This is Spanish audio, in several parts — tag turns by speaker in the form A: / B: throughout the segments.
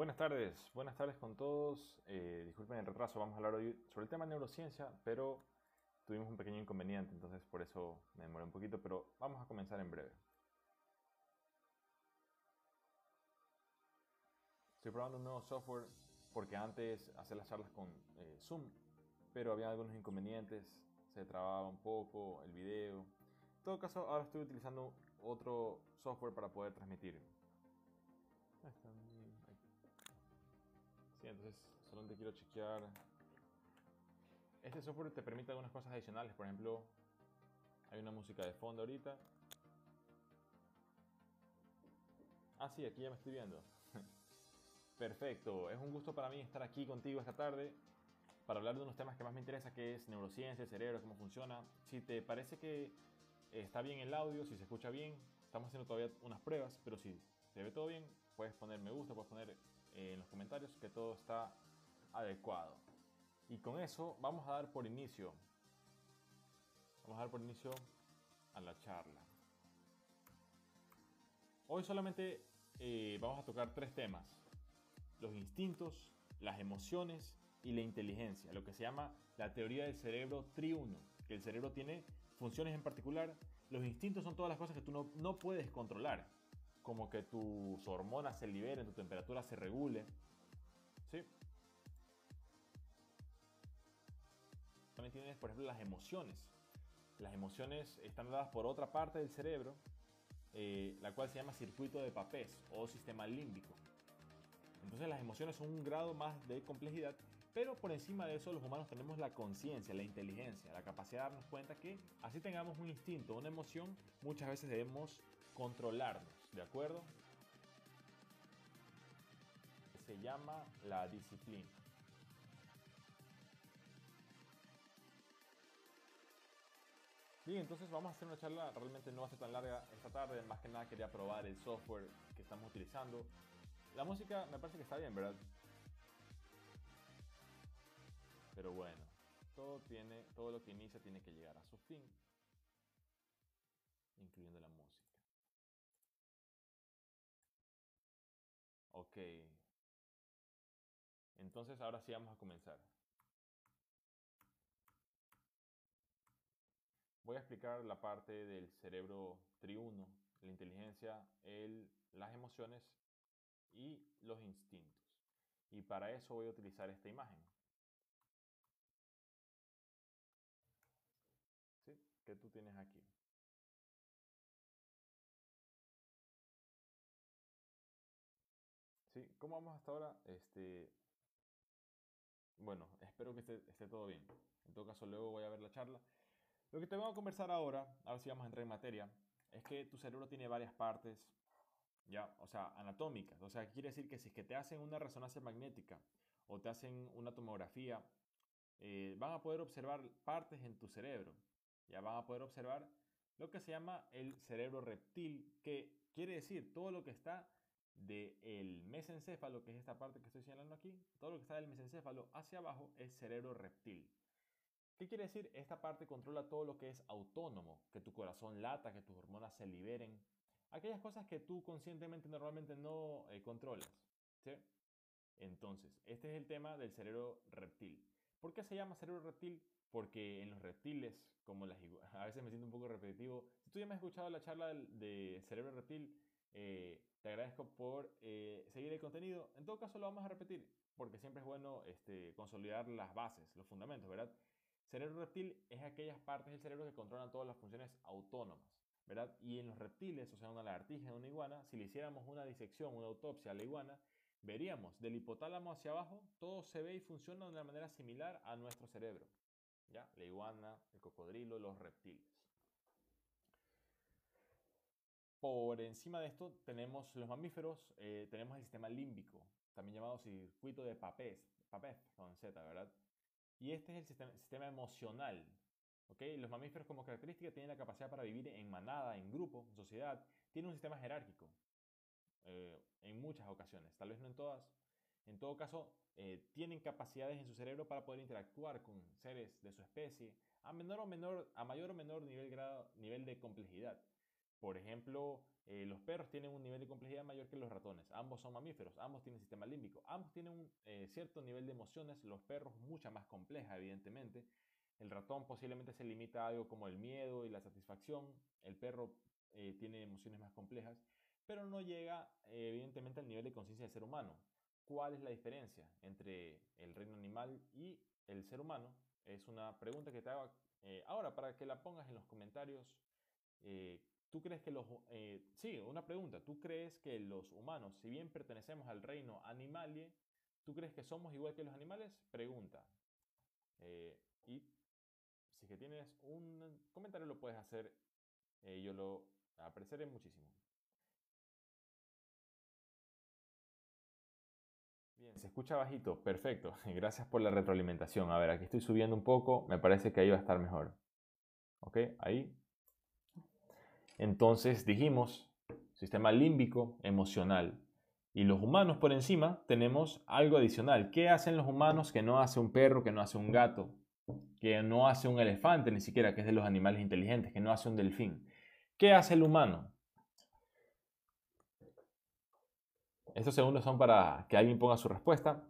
A: Buenas tardes, buenas tardes con todos. Eh, disculpen el retraso, vamos a hablar hoy sobre el tema de neurociencia, pero tuvimos un pequeño inconveniente, entonces por eso me demoré un poquito, pero vamos a comenzar en breve. Estoy probando un nuevo software porque antes hacía las charlas con eh, Zoom, pero había algunos inconvenientes, se trababa un poco el video. En todo caso, ahora estoy utilizando otro software para poder transmitir. Sí, entonces solamente quiero chequear. Este software te permite algunas cosas adicionales. Por ejemplo, hay una música de fondo ahorita. Ah, sí, aquí ya me estoy viendo. Perfecto, es un gusto para mí estar aquí contigo esta tarde para hablar de unos temas que más me interesa, que es neurociencia, cerebro, cómo funciona. Si te parece que está bien el audio, si se escucha bien, estamos haciendo todavía unas pruebas, pero si se ve todo bien, puedes poner me gusta, puedes poner en los comentarios que todo está adecuado. Y con eso vamos a dar por inicio. Vamos a dar por inicio a la charla. Hoy solamente eh, vamos a tocar tres temas. Los instintos, las emociones y la inteligencia. Lo que se llama la teoría del cerebro triuno. Que el cerebro tiene funciones en particular. Los instintos son todas las cosas que tú no, no puedes controlar como que tus hormonas se liberen, tu temperatura se regule. ¿Sí? También tienes, por ejemplo, las emociones. Las emociones están dadas por otra parte del cerebro, eh, la cual se llama circuito de papés o sistema límbico. Entonces las emociones son un grado más de complejidad, pero por encima de eso los humanos tenemos la conciencia, la inteligencia, la capacidad de darnos cuenta que así tengamos un instinto, una emoción, muchas veces debemos controlarnos, ¿de acuerdo? Se llama la disciplina. Bien, entonces vamos a hacer una charla, realmente no va a ser tan larga esta tarde, más que nada quería probar el software que estamos utilizando. La música me parece que está bien, ¿verdad? Pero bueno, todo, tiene, todo lo que inicia tiene que llegar a su fin, incluyendo la música. Ok. Entonces ahora sí vamos a comenzar. Voy a explicar la parte del cerebro triuno, la inteligencia, el, las emociones y los instintos. Y para eso voy a utilizar esta imagen. ¿Sí? ¿Qué tú tienes aquí? ¿Cómo vamos hasta ahora? Este, bueno, espero que esté, todo bien. En todo caso, luego voy a ver la charla. Lo que te voy a conversar ahora, ahora sí vamos a entrar en materia, es que tu cerebro tiene varias partes, ya, o sea, anatómicas. O sea, quiere decir que si es que te hacen una resonancia magnética o te hacen una tomografía, eh, van a poder observar partes en tu cerebro. Ya van a poder observar lo que se llama el cerebro reptil, que quiere decir todo lo que está del mesencéfalo, que es esta parte que estoy señalando aquí, todo lo que está del mesencéfalo hacia abajo es cerebro reptil. ¿Qué quiere decir? Esta parte controla todo lo que es autónomo, que tu corazón lata, que tus hormonas se liberen, aquellas cosas que tú conscientemente normalmente no eh, controlas. Entonces, este es el tema del cerebro reptil. ¿Por qué se llama cerebro reptil? Porque en los reptiles, como las a veces me siento un poco repetitivo, si tú ya me has escuchado la charla de cerebro reptil, eh, te agradezco por eh, seguir el contenido. En todo caso, lo vamos a repetir, porque siempre es bueno este, consolidar las bases, los fundamentos, ¿verdad? Cerebro reptil es aquellas partes del cerebro que controlan todas las funciones autónomas, ¿verdad? Y en los reptiles, o sea, una lagartija, una iguana, si le hiciéramos una disección, una autopsia a la iguana, veríamos del hipotálamo hacia abajo, todo se ve y funciona de una manera similar a nuestro cerebro. ¿Ya? La iguana, el cocodrilo, los reptiles. Por encima de esto tenemos los mamíferos, eh, tenemos el sistema límbico, también llamado circuito de Papez, Papez con Z, ¿verdad? Y este es el sistema, emocional. ¿ok? Los mamíferos como característica tienen la capacidad para vivir en manada, en grupo, en sociedad. Tienen un sistema jerárquico eh, en muchas ocasiones, tal vez no en todas. En todo caso, eh, tienen capacidades en su cerebro para poder interactuar con seres de su especie a, menor o menor, a mayor o menor nivel, grado, nivel de complejidad. Por ejemplo, eh, los perros tienen un nivel de complejidad mayor que los ratones. Ambos son mamíferos, ambos tienen sistema límbico, ambos tienen un eh, cierto nivel de emociones, los perros mucha más compleja, evidentemente. El ratón posiblemente se limita a algo como el miedo y la satisfacción. El perro eh, tiene emociones más complejas, pero no llega evidentemente al nivel de conciencia del ser humano. ¿Cuál es la diferencia entre el reino animal y el ser humano? Es una pregunta que te hago ahora para que la pongas en los comentarios ¿Tú crees que los... Eh, sí, una pregunta. ¿Tú crees que los humanos, si bien pertenecemos al reino animalie, ¿tú crees que somos igual que los animales? Pregunta. Eh, y si que tienes un comentario lo puedes hacer. Eh, yo lo apreciaré muchísimo. Bien, se escucha bajito. Perfecto. Gracias por la retroalimentación. A ver, aquí estoy subiendo un poco. Me parece que ahí va a estar mejor. ¿Ok? Ahí entonces dijimos, sistema límbico, emocional. Y los humanos por encima tenemos algo adicional. ¿Qué hacen los humanos que no hace un perro, que no hace un gato, que no hace un elefante ni siquiera, que es de los animales inteligentes, que no hace un delfín? ¿Qué hace el humano? Estos segundos son para que alguien ponga su respuesta.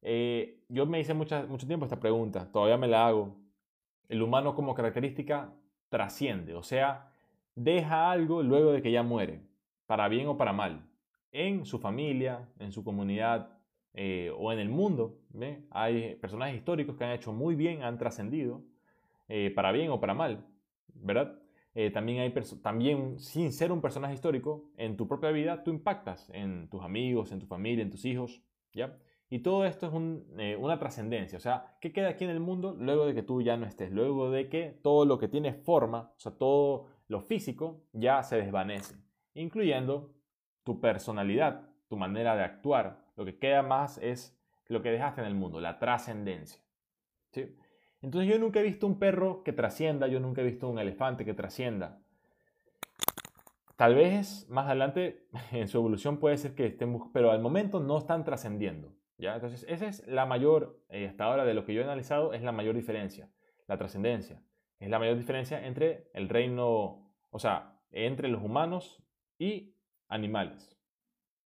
A: Eh, yo me hice mucho tiempo esta pregunta, todavía me la hago. El humano como característica trasciende, o sea, deja algo luego de que ya muere, para bien o para mal, en su familia, en su comunidad eh, o en el mundo. Hay personajes históricos que han hecho muy bien, han trascendido, eh, para bien o para mal, ¿verdad? Eh, también hay también sin ser un personaje histórico, en tu propia vida tú impactas en tus amigos, en tu familia, en tus hijos, ¿ya? Y todo esto es una trascendencia, o sea, ¿qué queda aquí en el mundo luego de que tú ya no estés? Luego de que todo lo que tiene forma, o sea, todo lo físico ya se desvanece, incluyendo tu personalidad, tu manera de actuar. Lo que queda más es lo que dejaste en el mundo, la trascendencia. ¿sí? Entonces yo nunca he visto un perro que trascienda, yo nunca he visto un elefante que trascienda. Tal vez más adelante en su evolución puede ser que estén, pero al momento no están trascendiendo. ¿ya? Entonces esa es la mayor, eh, hasta ahora de lo que yo he analizado, es la mayor diferencia, la trascendencia. Es la mayor diferencia entre el reino, o sea, entre los humanos y animales.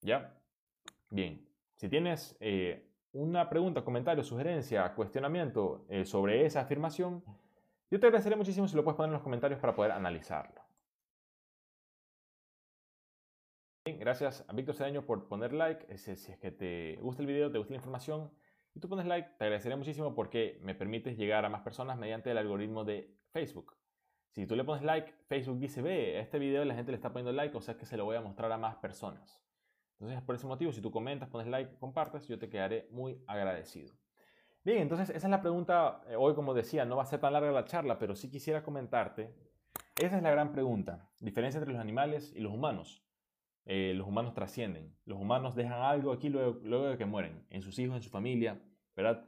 A: ¿Ya? Bien, si tienes eh, una pregunta, comentario, sugerencia, cuestionamiento eh, sobre esa afirmación, yo te agradeceré muchísimo si lo puedes poner en los comentarios para poder analizarlo. Bien, gracias a Víctor Cedeño por poner like. Si es que te gusta el video, te gusta la información, y tú pones like, te agradecería muchísimo porque me permites llegar a más personas mediante el algoritmo de Facebook. Si tú le pones like, Facebook dice, ve, este video la gente le está poniendo like, o sea que se lo voy a mostrar a más personas. Entonces, por ese motivo, si tú comentas, pones like, compartes, yo te quedaré muy agradecido. Bien, entonces esa es la pregunta. Eh, hoy, como decía, no va a ser tan larga la charla, pero sí quisiera comentarte. Esa es la gran pregunta. Diferencia entre los animales y los humanos. Eh, los humanos trascienden. Los humanos dejan algo aquí luego, de que mueren, en sus hijos, en su familia, ¿verdad?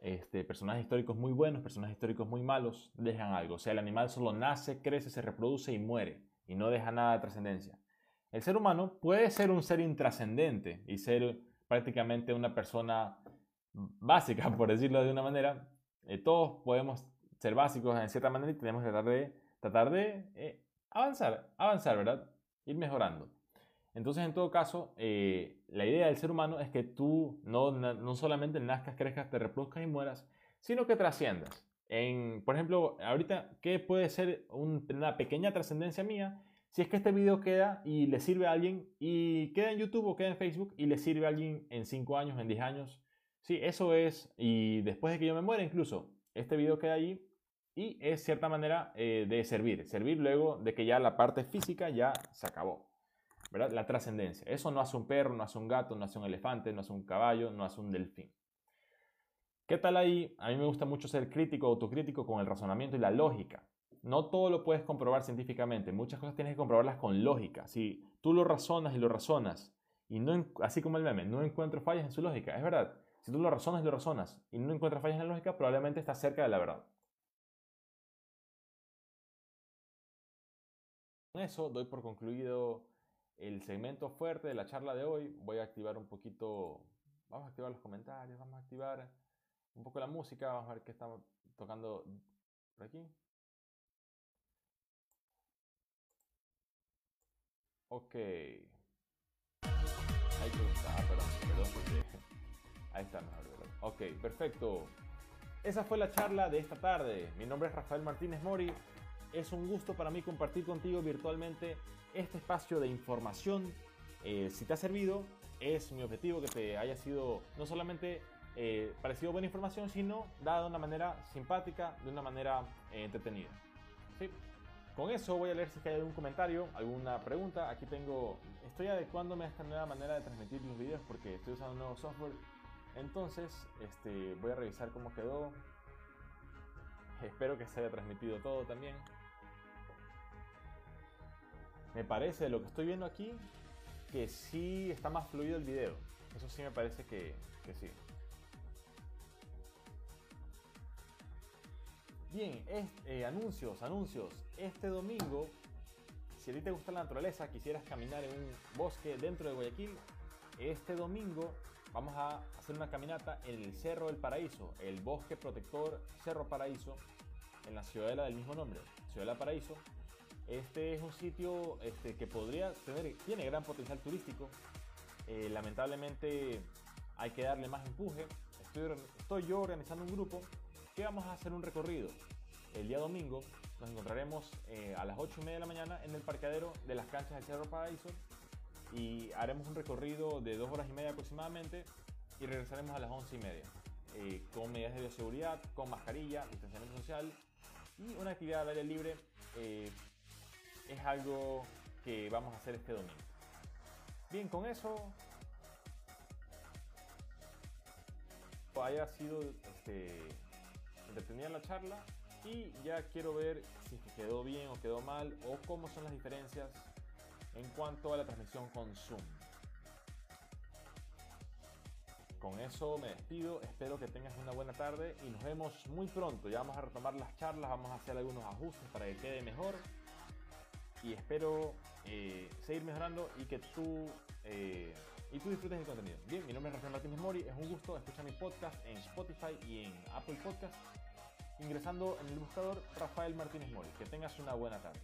A: Este, personajes históricos muy buenos, personajes históricos muy malos, dejan algo. O sea, el animal solo nace, crece, se reproduce y muere, y no deja nada de trascendencia. El ser humano puede ser un ser intrascendente y ser prácticamente una persona básica, por decirlo de una manera. Eh, todos podemos ser básicos en cierta manera y tenemos que tratar de, tratar de eh, avanzar, avanzar, ¿verdad? Ir mejorando. Entonces, en todo caso, eh, la idea del ser humano es que tú no, no, solamente nazcas, crezcas, te reproduzcas y mueras, sino que trasciendas. En, por ejemplo, ahorita, ¿qué puede ser una pequeña trascendencia mía? Si es que este video queda y le sirve a alguien, y queda en YouTube o queda en Facebook y le sirve a alguien en 5 años, en 10 años. Sí, eso es, y después de que yo me muera incluso, este video queda ahí y es cierta manera eh, de servir. Servir luego de que ya la parte física ya se acabó. La trascendencia. Eso no hace un perro, no hace un gato, no hace un elefante, no hace un caballo, no hace un delfín. ¿Qué tal ahí? A mí me gusta mucho ser crítico, autocrítico con el razonamiento y la lógica. No todo lo puedes comprobar científicamente, muchas cosas tienes que comprobarlas con lógica. Si tú lo razonas y lo razonas, y no, así como el meme, no encuentro fallas en su lógica, es verdad. Si tú lo razonas y lo razonas y no encuentras fallas en la lógica, probablemente estás cerca de la verdad. Con eso doy por concluido el segmento fuerte de la charla de hoy. Voy a activar un poquito, vamos a activar los comentarios, vamos a activar un poco la música, vamos a ver qué está tocando por aquí. Ok. Ahí está, perdón, perdón, porque ahí está mejor, Ok, perfecto. Esa fue la charla de esta tarde. Mi nombre es Rafael Martínez Mori. Es un gusto para mí compartir contigo virtualmente este espacio de información. Eh, si te ha servido, es mi objetivo que te haya sido no solamente eh, parecido buena información, sino dada de una manera simpática, de una manera eh, entretenida. Con eso voy a leer si hay algún comentario, alguna pregunta. Aquí tengo, estoy adecuándome a esta nueva manera de transmitir los videos porque estoy usando un nuevo software. Entonces, este, voy a revisar cómo quedó. Espero que se haya transmitido todo también. Me parece, lo que estoy viendo aquí, que sí está más fluido el video. Eso sí me parece que, que sí. Bien, eh, anuncios, anuncios. Este domingo, si a ti te gusta la naturaleza, quisieras caminar en un bosque dentro de Guayaquil, este domingo vamos a hacer una caminata en el Cerro del Paraíso, el bosque protector Cerro Paraíso, en la ciudadela del mismo nombre, Ciudadela Paraíso. Este es un sitio este, que podría tener, tiene gran potencial turístico. Eh, lamentablemente hay que darle más empuje. Estoy, yo organizando un grupo que vamos a hacer un recorrido. El día domingo nos encontraremos eh, a las 8 y media de la mañana en el parqueadero de las canchas del Cerro Paraíso y haremos un recorrido de dos horas y media aproximadamente y regresaremos a las 11 y media eh, con medidas de bioseguridad, con mascarilla, distanciamiento social y una actividad al aire libre es algo que vamos a hacer este domingo. Bien, con eso haya sido este, entretenida la charla y ya quiero ver si quedó bien o quedó mal o cómo son las diferencias en cuanto a la transmisión con Zoom. Con eso me despido, espero que tengas una buena tarde y nos vemos muy pronto. Ya vamos a retomar las charlas, vamos a hacer algunos ajustes para que quede mejor y espero eh, seguir mejorando y que tú eh, y tú disfrutes del contenido. Bien, mi nombre es Rafael Martínez Mori, es un gusto escuchar mi podcast en Spotify y en Apple Podcast ingresando en el buscador Rafael Martínez Mori. Que tengas una buena tarde.